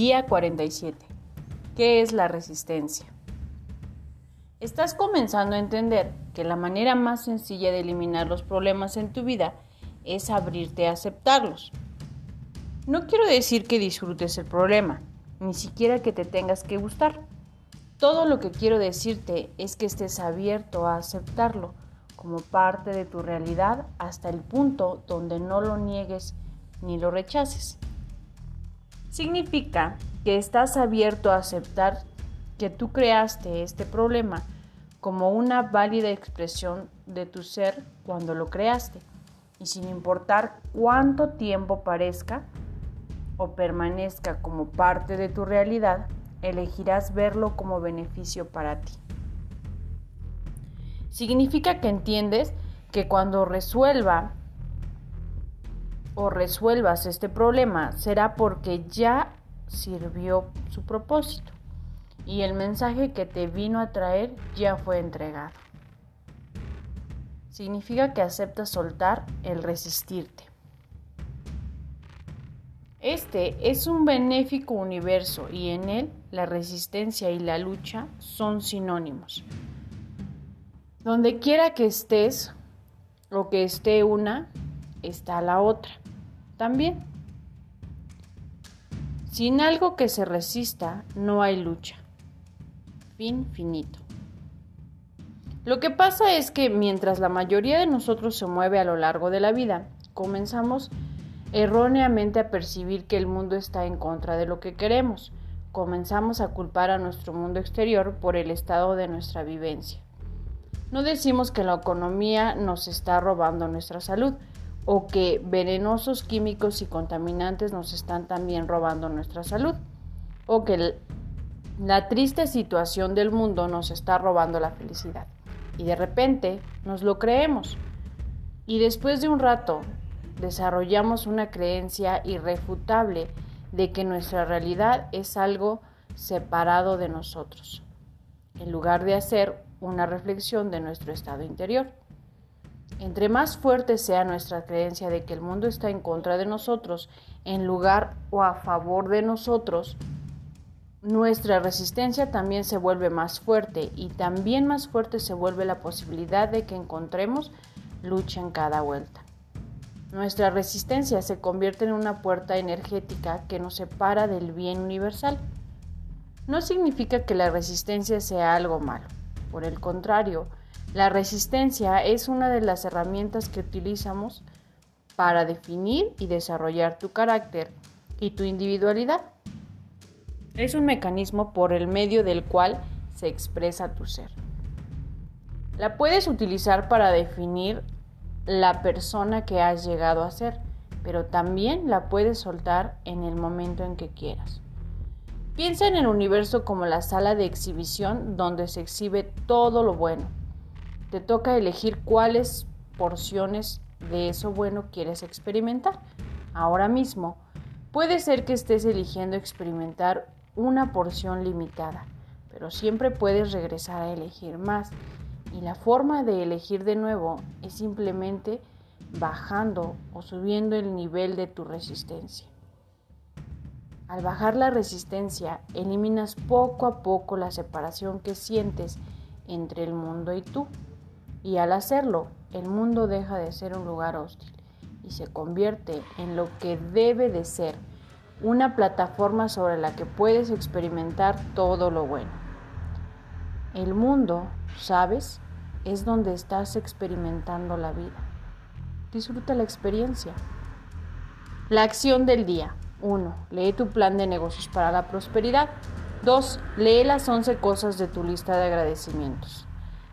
Día 47. ¿Qué es la resistencia? Estás comenzando a entender que la manera más sencilla de eliminar los problemas en tu vida es abrirte a aceptarlos. No quiero decir que disfrutes el problema, ni siquiera que te tengas que gustar. Todo lo que quiero decirte es que estés abierto a aceptarlo como parte de tu realidad hasta el punto donde no lo niegues ni lo rechaces. Significa que estás abierto a aceptar que tú creaste este problema como una válida expresión de tu ser cuando lo creaste y sin importar cuánto tiempo parezca o permanezca como parte de tu realidad, elegirás verlo como beneficio para ti. Significa que entiendes que cuando resuelva o resuelvas este problema será porque ya sirvió su propósito y el mensaje que te vino a traer ya fue entregado. Significa que aceptas soltar el resistirte. Este es un benéfico universo y en él la resistencia y la lucha son sinónimos. Donde quiera que estés o que esté una, está la otra. También. Sin algo que se resista, no hay lucha. Fin finito. Lo que pasa es que mientras la mayoría de nosotros se mueve a lo largo de la vida, comenzamos erróneamente a percibir que el mundo está en contra de lo que queremos. Comenzamos a culpar a nuestro mundo exterior por el estado de nuestra vivencia. No decimos que la economía nos está robando nuestra salud o que venenosos químicos y contaminantes nos están también robando nuestra salud o que la triste situación del mundo nos está robando la felicidad. Y de repente nos lo creemos. Y después de un rato desarrollamos una creencia irrefutable de que nuestra realidad es algo separado de nosotros, en lugar de hacer una reflexión de nuestro estado interior. Entre más fuerte sea nuestra creencia de que el mundo está en contra de nosotros, en lugar o a favor de nosotros, nuestra resistencia también se vuelve más fuerte y también más fuerte se vuelve la posibilidad de que encontremos lucha en cada vuelta. Nuestra resistencia se convierte en una puerta energética que nos separa del bien universal. No significa que la resistencia sea algo malo. Por el contrario, la resistencia es una de las herramientas que utilizamos para definir y desarrollar tu carácter y tu individualidad. Es un mecanismo por el medio del cual se expresa tu ser. La puedes utilizar para definir la persona que has llegado a ser, pero también la puedes soltar en el momento en que quieras. Piensa en el universo como la sala de exhibición donde se exhibe todo lo bueno. Te toca elegir cuáles porciones de eso bueno quieres experimentar. Ahora mismo, puede ser que estés eligiendo experimentar una porción limitada, pero siempre puedes regresar a elegir más y la forma de elegir de nuevo es simplemente bajando o subiendo el nivel de tu resistencia. Al bajar la resistencia, eliminas poco a poco la separación que sientes entre el mundo y tú. Y al hacerlo, el mundo deja de ser un lugar hostil y se convierte en lo que debe de ser, una plataforma sobre la que puedes experimentar todo lo bueno. El mundo, ¿sabes? Es donde estás experimentando la vida. Disfruta la experiencia. La acción del día. 1. Lee tu plan de negocios para la prosperidad. 2. Lee las 11 cosas de tu lista de agradecimientos.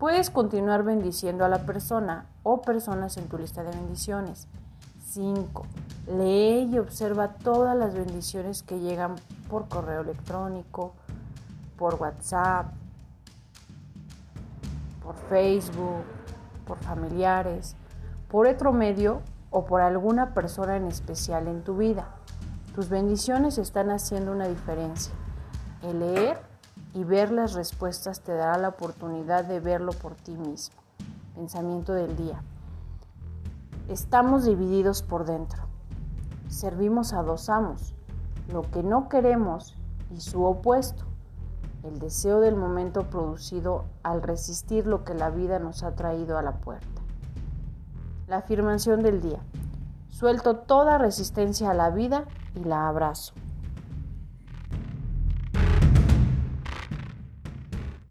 Puedes continuar bendiciendo a la persona o personas en tu lista de bendiciones. 5. Lee y observa todas las bendiciones que llegan por correo electrónico, por WhatsApp, por Facebook, por familiares, por otro medio o por alguna persona en especial en tu vida. Tus bendiciones están haciendo una diferencia. El leer y ver las respuestas te dará la oportunidad de verlo por ti mismo. Pensamiento del día. Estamos divididos por dentro. Servimos a dos amos, lo que no queremos y su opuesto, el deseo del momento producido al resistir lo que la vida nos ha traído a la puerta. La afirmación del día. Suelto toda resistencia a la vida y la abrazo.